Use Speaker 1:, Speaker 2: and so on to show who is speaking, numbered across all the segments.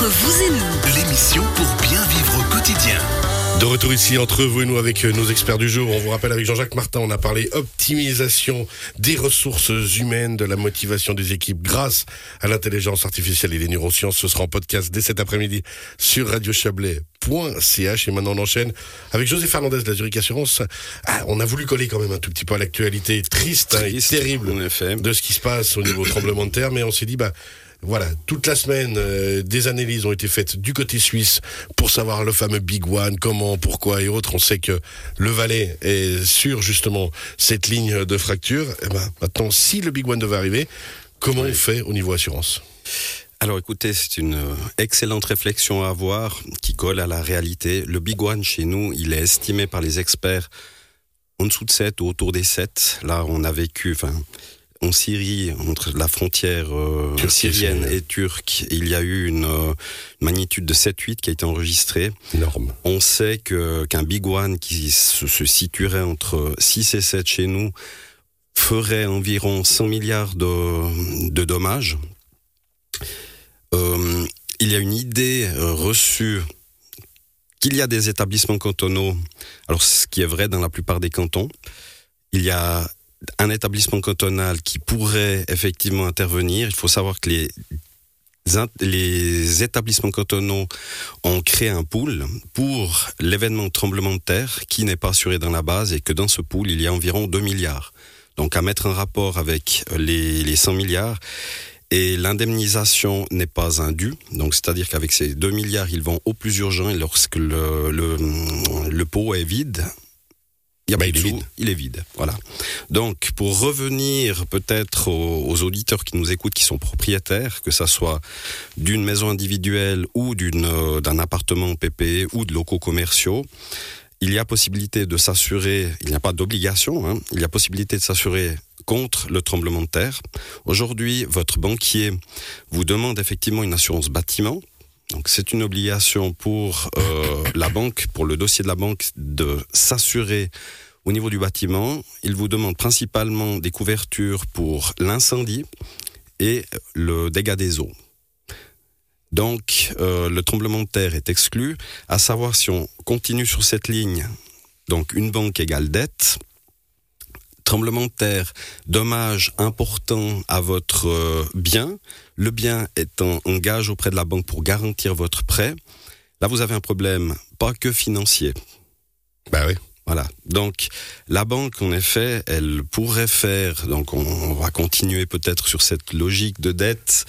Speaker 1: Entre vous et nous,
Speaker 2: L'émission pour bien vivre au quotidien.
Speaker 3: De retour ici entre vous et nous avec euh, nos experts du jour. On vous rappelle avec Jean-Jacques Martin, on a parlé optimisation des ressources humaines, de la motivation des équipes grâce à l'intelligence artificielle et les neurosciences. Ce sera en podcast dès cet après-midi sur radiochablais.ch. Et maintenant on enchaîne avec José Fernandez de la Zurich Assurance. Ah, on a voulu coller quand même un tout petit peu à l'actualité triste, hein, et terrible
Speaker 4: en effet.
Speaker 3: de ce qui se passe au niveau tremblement de terre, mais on s'est dit, bah, voilà, toute la semaine, euh, des analyses ont été faites du côté suisse pour savoir le fameux Big One, comment, pourquoi et autres. On sait que le Valais est sur justement cette ligne de fracture. Et ben, maintenant, si le Big One devait arriver, comment on fait au niveau assurance?
Speaker 4: Alors écoutez, c'est une excellente réflexion à avoir qui colle à la réalité. Le Big One chez nous, il est estimé par les experts en dessous de 7 ou autour des 7. Là, on a vécu, enfin, en Syrie, entre la frontière euh, syrienne
Speaker 3: Syrie.
Speaker 4: et turque, il y a eu une euh, magnitude de 7-8 qui a été enregistrée.
Speaker 3: Énorme.
Speaker 4: On sait qu'un Big One qui se, se situerait entre 6 et 7 chez nous ferait environ 100 milliards de, de dommages. Euh, il y a une idée reçue qu'il y a des établissements cantonaux, alors ce qui est vrai dans la plupart des cantons, il y a un établissement cantonal qui pourrait effectivement intervenir. Il faut savoir que les, les établissements cantonaux ont créé un pool pour l'événement tremblement de terre qui n'est pas assuré dans la base et que dans ce pool, il y a environ 2 milliards. Donc à mettre en rapport avec les, les 100 milliards. Et l'indemnisation n'est pas dû. Donc, c'est-à-dire qu'avec ces 2 milliards, ils vont au plus urgent et lorsque le, le pot est vide, il y a pas
Speaker 3: il
Speaker 4: de
Speaker 3: est vide.
Speaker 4: il est vide. Voilà. Donc, pour revenir peut-être aux, aux auditeurs qui nous écoutent, qui sont propriétaires, que ça soit d'une maison individuelle ou d'une euh, d'un appartement PPE ou de locaux commerciaux, il y a possibilité de s'assurer, il n'y a pas d'obligation, hein, il y a possibilité de s'assurer contre le tremblement de terre. Aujourd'hui, votre banquier vous demande effectivement une assurance bâtiment. Donc c'est une obligation pour euh, la banque, pour le dossier de la banque, de s'assurer au niveau du bâtiment. Il vous demande principalement des couvertures pour l'incendie et le dégât des eaux. Donc euh, le tremblement de terre est exclu. À savoir si on continue sur cette ligne, donc une banque égale dette, tremblement de terre, dommage important à votre euh, bien, le bien étant en gage auprès de la banque pour garantir votre prêt, là vous avez un problème pas que financier.
Speaker 3: Bah oui.
Speaker 4: Voilà. Donc la banque, en effet, elle pourrait faire. Donc on, va continuer peut-être sur cette logique de dette.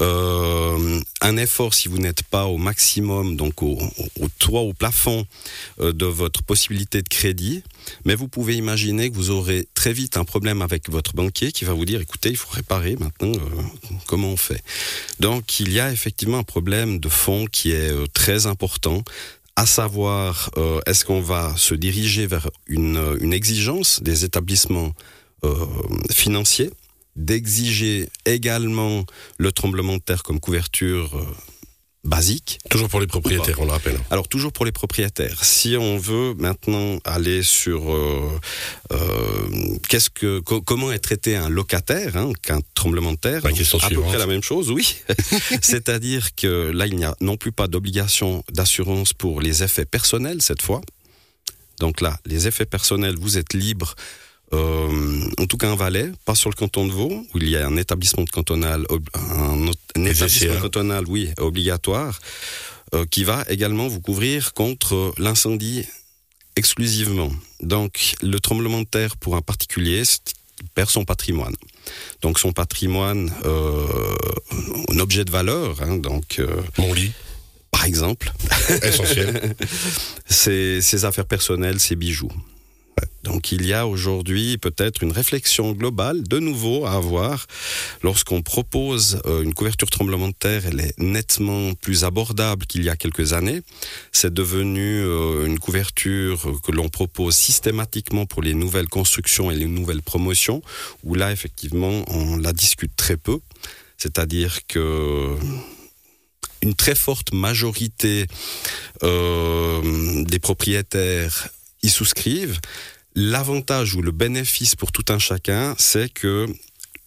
Speaker 4: euh, un effort si vous n'êtes pas au maximum, donc au, toit, au plafond euh, de votre possibilité de crédit. Mais vous pouvez imaginer que vous aurez très vite un problème avec votre banquier qui va vous dire écoutez, il faut réparer maintenant. euh, comment on fait? Donc il y a effectivement un problème de fond qui est très important à savoir euh, est-ce qu'on va se diriger vers une, exigence des établissements euh, financiers, d'exiger également le tremblement de terre comme couverture euh, basique.
Speaker 3: Toujours pour les propriétaires, on le rappelle.
Speaker 4: Alors toujours pour les propriétaires, si on veut maintenant aller sur euh, euh, qu'est-ce que co- comment est traité un locataire hein, qu'un tremblement de terre,
Speaker 3: La question
Speaker 4: à peu près la même chose, oui. C'est-à-dire que là il n'y a non plus pas d'obligation d'assurance pour les effets personnels cette fois. Donc là, les effets personnels, vous êtes libre. Euh, en tout cas, un Valais, pas sur le canton de Vaud, où il y a un établissement de cantonal, un, établissement cantonal, oui, obligatoire, euh, qui va également vous couvrir contre l'incendie exclusivement. Donc, le tremblement de terre pour un particulier, perd son patrimoine. Donc, son patrimoine, euh, un objet de valeur, hein, donc, euh,
Speaker 3: Mon lit,
Speaker 4: par exemple,
Speaker 3: essentiel.
Speaker 4: ses, ses affaires personnelles, ses bijoux. Donc il y a aujourd'hui peut-être une réflexion globale de nouveau à avoir lorsqu'on propose euh, une couverture tremblement de terre, elle est nettement plus abordable qu'il y a quelques années. C'est devenu euh, une couverture que l'on propose systématiquement pour les nouvelles constructions et les nouvelles promotions, où là effectivement on la discute très peu. C'est-à-dire que une très forte majorité euh, des propriétaires y souscrivent. L'avantage ou le bénéfice pour tout un chacun, c'est que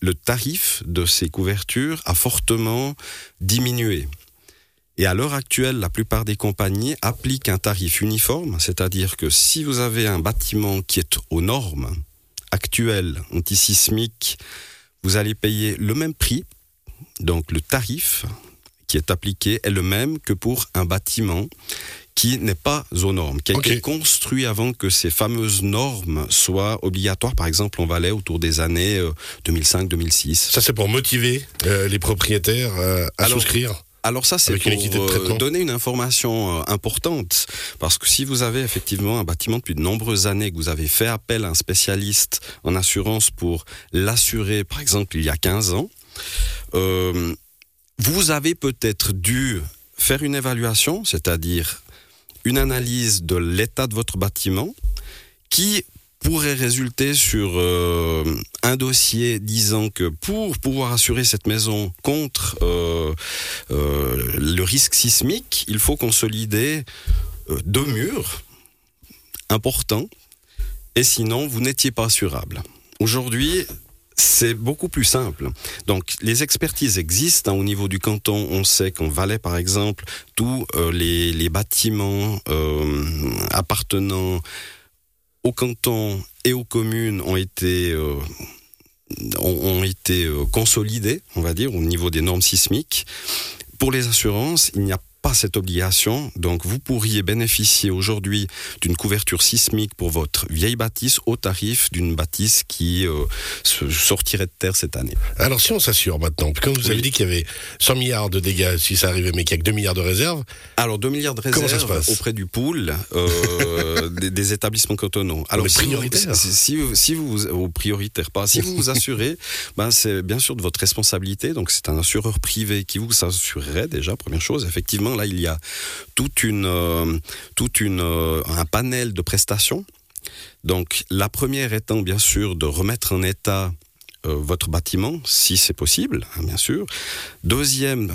Speaker 4: le tarif de ces couvertures a fortement diminué. Et à l'heure actuelle, la plupart des compagnies appliquent un tarif uniforme, c'est-à-dire que si vous avez un bâtiment qui est aux normes actuelles antisismiques, vous allez payer le même prix, donc le tarif qui est appliqué est le même que pour un bâtiment qui n'est pas aux normes, qui a été construit avant que ces fameuses normes soient obligatoires. Par exemple, on Valais autour des années 2005-2006. Euh,
Speaker 3: ça, c'est pour motiver euh, les propriétaires euh, à souscrire
Speaker 4: alors ça, c'est pour donner une information importante, parce que si vous avez effectivement un bâtiment depuis de nombreuses années, que vous avez fait appel à un spécialiste en assurance pour l'assurer, par exemple, il y a 15 ans, vous avez peut-être dû faire une évaluation, c'est-à-dire une analyse de l'état de votre bâtiment qui pourrait résulter sur euh, un dossier disant que pour pouvoir assurer cette maison contre euh, euh, le risque sismique, il faut consolider deux murs importants et sinon vous n'étiez pas assurable. Aujourd'hui, c'est beaucoup plus simple. Donc les expertises existent. Hein, au niveau du canton, on sait qu'en Valais, par exemple, tous euh, les, bâtiments euh, appartenant au canton et aux communes ont été euh, ont, été consolidés, on va dire, au niveau des normes sismiques. Pour les assurances, il n'y a pas cette obligation. Donc vous pourriez bénéficier aujourd'hui d'une couverture sismique pour votre vieille bâtisse au tarif d'une bâtisse qui euh, sortirait de terre cette année.
Speaker 3: Alors si on s'assure maintenant, quand vous avez dit qu'il y avait 100 milliards de dégâts si ça arrivait, mais qu'il n'y a que 2 milliards de réserves.
Speaker 4: Alors 2 milliards de réserves auprès du pool euh, des, établissements cantonaux. Alors
Speaker 3: si prioritaire.
Speaker 4: si, vous, si vous, prioritaire pas, si vous vous assurez, ben c'est bien sûr de votre responsabilité. Donc c'est un assureur privé qui vous assurerait déjà première chose effectivement là, il y a toute une, euh, toute une, euh, un panel de prestations. Donc, la première étant bien sûr de remettre en état euh, votre bâtiment, si c'est possible, hein, bien sûr. Deuxième,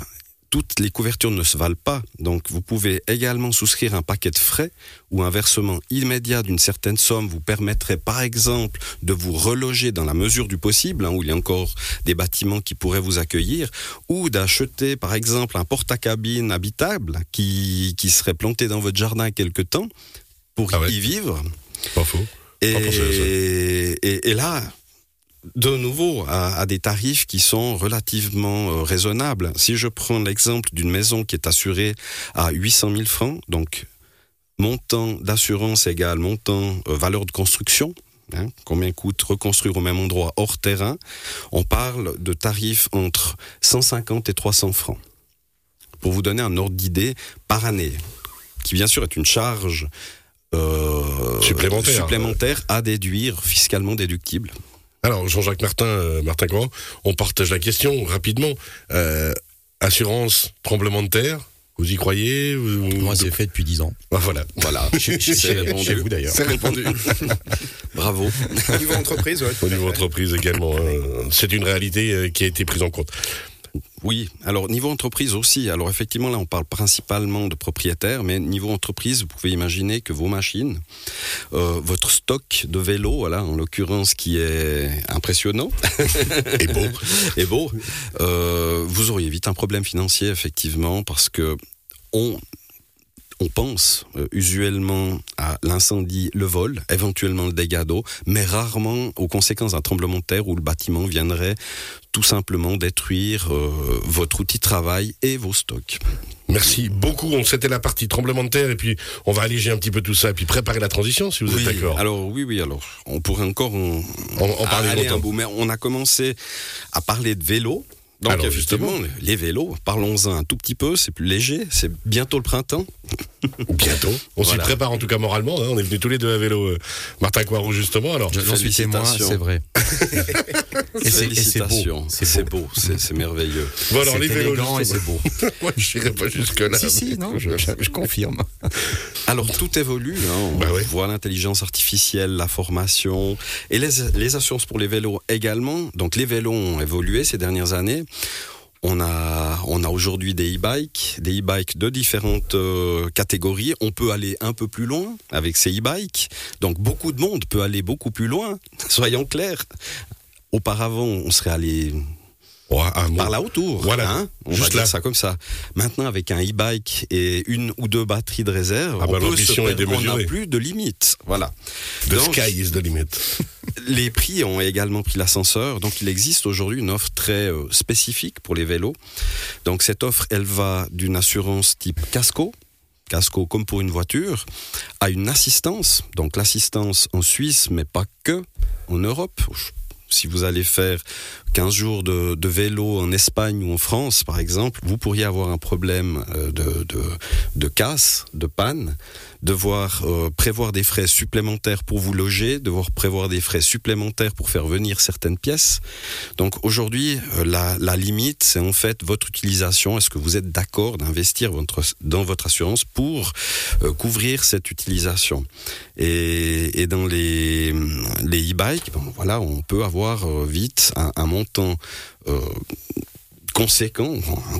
Speaker 4: toutes les couvertures ne se valent pas. Donc vous pouvez également souscrire un paquet de frais ou un versement immédiat d'une certaine somme vous permettrait par exemple de vous reloger dans la mesure du possible, hein, où il y a encore des bâtiments qui pourraient vous accueillir, ou d'acheter par exemple un porte-à-cabine habitable qui, qui serait planté dans votre jardin quelque temps pour ah y vivre.
Speaker 3: Pas faux.
Speaker 4: et, et là, de nouveau à, des tarifs qui sont relativement euh, raisonnables. Si je prends l'exemple d'une maison qui est assurée à 800 000 francs, donc montant d'assurance égal montant euh, valeur de construction, hein, combien coûte reconstruire au même endroit hors terrain, on parle de tarifs entre 150 et 300 francs. Pour vous donner un ordre d'idée par année, qui bien sûr est une charge
Speaker 3: euh,
Speaker 4: supplémentaire à déduire fiscalement déductible.
Speaker 3: Alors, Jean-Jacques Martin, euh, Martin quoi on partage la question rapidement. Euh, assurance, tremblement de terre, vous y croyez
Speaker 1: Moi, c'est fait depuis 10 ans.
Speaker 3: Ah, voilà.
Speaker 4: Voilà. C'est répondu.
Speaker 1: vous d'ailleurs.
Speaker 3: C'est répondu.
Speaker 4: Bravo.
Speaker 1: Au niveau entreprise, ouais.
Speaker 3: Au niveau entreprise également. Hein. C'est une réalité euh, qui a été prise en compte.
Speaker 4: Oui, alors niveau entreprise aussi. Alors effectivement, là, on parle principalement de propriétaires, mais niveau entreprise, vous pouvez imaginer que vos machines, euh, votre stock de vélos, voilà, en l'occurrence, qui est impressionnant.
Speaker 3: Et beau,
Speaker 4: et beau, euh, vous auriez vite un problème financier, effectivement, parce que on on pense euh, usuellement à l'incendie, le vol, éventuellement le dégât d'eau, mais rarement aux conséquences d'un tremblement de terre où le bâtiment viendrait tout simplement détruire euh, votre outil de travail et vos stocks.
Speaker 3: Merci beaucoup. C'était la partie tremblement de terre et puis on va alléger un petit peu tout ça et puis préparer la transition si vous êtes d'accord.
Speaker 4: Alors oui, oui. Alors on pourrait encore en, parler un bout, mais on a commencé à parler de vélo. Donc justement, les vélos, parlons-en un tout petit peu, c'est plus léger, c'est bientôt le printemps.
Speaker 3: Bientôt. On s'y prépare en tout cas moralement. Hein. On est venus tous les deux à vélo, euh, Martin Coirou justement. Alors,
Speaker 1: j'en suis témoin, c'est vrai.
Speaker 4: et c'est beau, c'est beau, c'est merveilleux.
Speaker 1: Bon alors les vélos, et c'est beau.
Speaker 3: Moi, je n'irai pas jusque là.
Speaker 1: Si si, non, je, confirme.
Speaker 4: Alors tout évolue. Hein. On bah voit l'intelligence artificielle, la formation et les, les assurances pour les vélos également. Donc les vélos ont évolué ces dernières années. On a, on a aujourd'hui des e-bikes, des e-bikes de différentes euh, catégories. On peut aller un peu plus loin avec ces e-bikes. Donc beaucoup de monde peut aller beaucoup plus loin. Soyons clairs. Auparavant, on serait allé par là autour. Voilà. Hein on Juste va dire ça comme ça. Maintenant, avec un e-bike et une ou deux batteries de réserve, ah bah, on, n'a plus de limite. Voilà.
Speaker 3: The sky is the limit.
Speaker 4: les prix ont également pris l'ascenseur. Donc, il existe aujourd'hui une offre très euh, spécifique pour les vélos. Donc, cette offre, elle va d'une assurance type casco, casco comme pour une voiture, à une assistance. Donc l'assistance en Suisse, mais pas que en Europe si vous allez faire 15 jours de, vélo en Espagne ou en France, par exemple, vous pourriez avoir un problème euh, de, de, casse, de panne, devoir euh, prévoir des frais supplémentaires pour vous loger, devoir prévoir des frais supplémentaires pour faire venir certaines pièces. Donc aujourd'hui, euh, la, limite, c'est en fait votre utilisation. Est-ce que vous êtes d'accord d'investir dans votre assurance pour couvrir cette utilisation? Et, dans les e-bikes, voilà, on peut avoir vite un, montant euh, conséquent,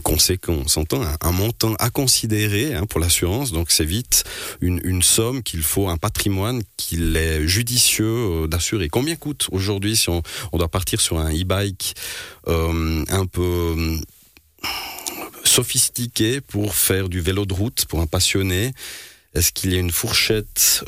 Speaker 4: conséquent, on s'entend, un, montant à considérer hein, pour l'assurance. Donc c'est vite une, somme qu'il faut, un patrimoine qu'il est judicieux euh, d'assurer. Combien coûte aujourd'hui si on, doit partir sur un e-bike euh, un peu sophistiqué pour faire du vélo de route pour un passionné? Est-ce qu'il y a une fourchette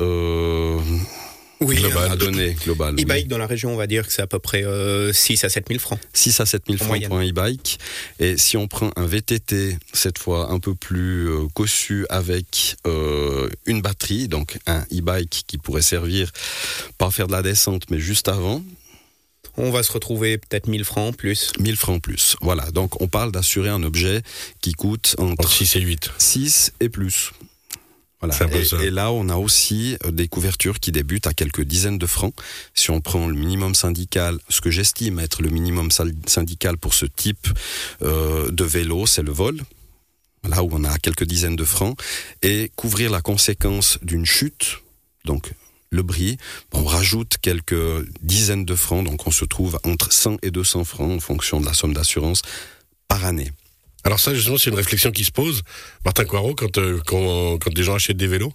Speaker 5: oui,
Speaker 4: global, à donner, global.
Speaker 5: E-bike dans la région, on va dire que c'est à peu près 6 euh, à 7 000 francs.
Speaker 4: 6 à 7 000 francs pour un e-bike. Et si on prend un VTT, cette fois un peu plus euh, cossu avec euh, une batterie, donc un e-bike qui pourrait servir, pas faire de la descente, mais juste avant,
Speaker 5: on va se retrouver peut-être 1000 francs plus.
Speaker 4: 1000 francs plus. Voilà. Donc, on parle d'assurer un objet qui coûte entre
Speaker 3: 6 et 8.
Speaker 4: 6 et plus. Voilà. Et, là, on a aussi euh, des couvertures qui débutent à quelques dizaines de francs. Si on prend le minimum syndical, ce que j'estime être le minimum syndical pour ce type euh, de vélo, c'est le vol. Là où on a quelques dizaines de francs. Et couvrir la conséquence d'une chute, donc le bris, on rajoute quelques dizaines de francs, donc on se trouve entre 100 et 200 francs en fonction de la somme d'assurance par année.
Speaker 3: Alors ça, justement, c'est une réflexion qui se pose. Martin Coirot, quand, euh, quand, quand des gens achètent des vélos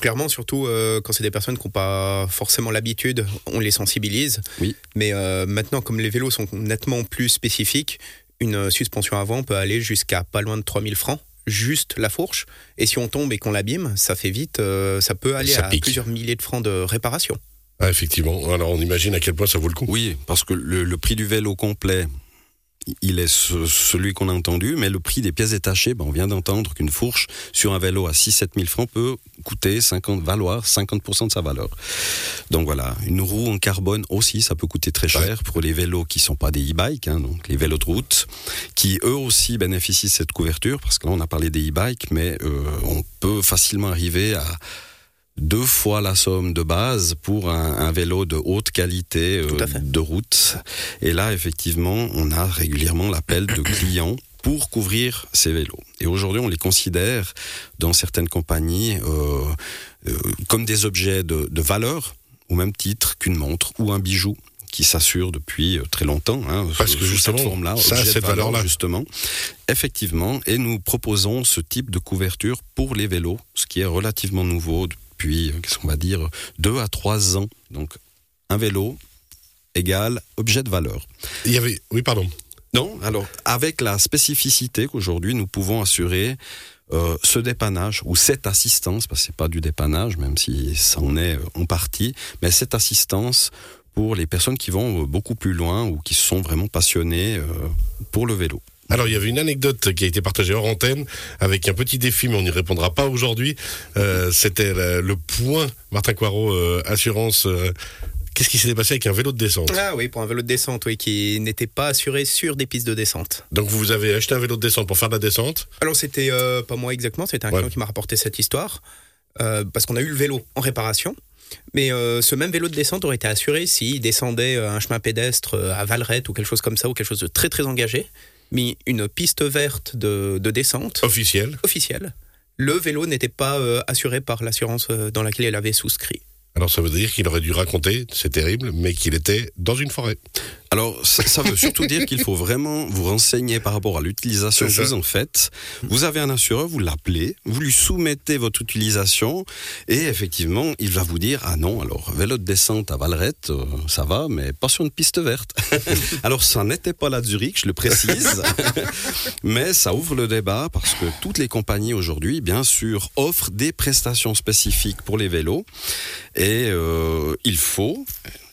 Speaker 5: Clairement, surtout euh, quand c'est des personnes qui n'ont pas forcément l'habitude, on les sensibilise.
Speaker 4: Oui.
Speaker 5: Mais euh, maintenant, comme les vélos sont nettement plus spécifiques, une suspension avant peut aller jusqu'à pas loin de 3000 francs, juste la fourche. Et si on tombe et qu'on l'abîme, ça fait vite, ça peut aller à plusieurs milliers de francs de réparation.
Speaker 3: Ah, effectivement. Alors on imagine à quel point ça vaut le coup.
Speaker 4: Oui, parce que le prix du vélo complet, il est celui qu'on a entendu, mais le prix des pièces détachées, ben on vient d'entendre qu'une fourche sur un vélo à 6-7 000 francs peut coûter 50, valoir 50% de sa valeur. Donc voilà, une roue en carbone aussi, ça peut coûter très cher pour les vélos qui sont pas des e-bikes, hein, donc les vélos de route, qui eux aussi bénéficient de cette couverture, parce que là on a parlé des e-bikes, mais euh, on peut facilement arriver à deux fois la somme de base pour un, vélo de haute qualité euh, de route. Et là, effectivement, on a régulièrement l'appel de clients pour couvrir ces vélos. Et aujourd'hui, on les considère dans certaines compagnies euh, euh, comme des objets de, valeur, au même titre qu'une montre ou un bijou qui s'assure depuis très longtemps. Hein,
Speaker 3: Parce que justement, cette forme-là, ça cette valeur-là,
Speaker 4: justement, effectivement, et nous proposons ce type de couverture pour les vélos, ce qui est relativement nouveau depuis, euh, qu'est-ce qu'on va dire, deux à trois ans. Donc, un vélo égale objet de valeur.
Speaker 3: Il y avait, oui, pardon.
Speaker 4: Non, alors, avec la spécificité qu'aujourd'hui nous pouvons assurer euh, ce dépannage ou cette assistance, parce que c'est pas du dépannage, même si ça en est en partie, mais cette assistance pour les personnes qui vont beaucoup plus loin ou qui sont vraiment passionnées euh, pour le vélo.
Speaker 3: Alors, il y avait une anecdote qui a été partagée hors antenne avec un petit défi, mais on n'y répondra pas aujourd'hui. Euh, c'était le, point Martin Coirot, euh, assurance. Euh, qu'est-ce qui s'était passé avec un vélo de descente?
Speaker 5: Ah oui, pour un vélo de descente, oui, qui n'était pas assuré sur des pistes de descente.
Speaker 3: Donc vous avez acheté un vélo de descente pour faire de la descente?
Speaker 5: Alors c'était pas moi exactement, c'était un client qui m'a rapporté cette histoire. parce qu'on a eu le vélo en réparation. Mais ce même vélo de descente aurait été assuré s'il descendait un chemin pédestre à Valrette ou quelque chose comme ça, ou quelque chose de très très engagé mis une piste verte de, descente.
Speaker 3: Officielle.
Speaker 5: Officielle. Le vélo n'était pas euh, assuré par l'assurance euh, dans laquelle elle avait souscrit.
Speaker 3: Alors ça veut dire qu'il aurait dû raconter, c'est terrible, mais qu'il était dans une forêt.
Speaker 4: Alors, ça, veut surtout dire qu'il faut vraiment vous renseigner par rapport à l'utilisation que vous en faites. Vous avez un assureur, vous l'appelez, vous lui soumettez votre utilisation et effectivement, il va vous dire ah non, alors vélo de descente à Valrette, euh, ça va, mais pas sur une piste verte. alors, ça n'était pas la Zurich, je le précise, mais ça ouvre le débat parce que toutes les compagnies aujourd'hui, bien sûr, offrent des prestations spécifiques pour les vélos et euh, il faut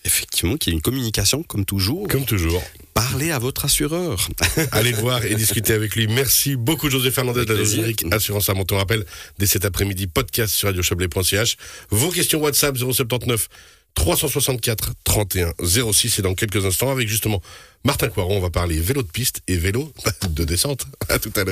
Speaker 4: effectivement qu'il y ait une communication comme toujours.
Speaker 3: Comme toujours.
Speaker 4: Parlez à votre assureur.
Speaker 3: Allez le voir et discuter avec lui. Merci beaucoup José Fernandez de la Assurance à On rappelle dès cet après-midi podcast sur radiochablais.ch. Vos questions WhatsApp 079 364 31 06 et dans quelques instants avec justement Martin Coiron, on va parler vélo de piste et vélo de descente. À tout à l'heure.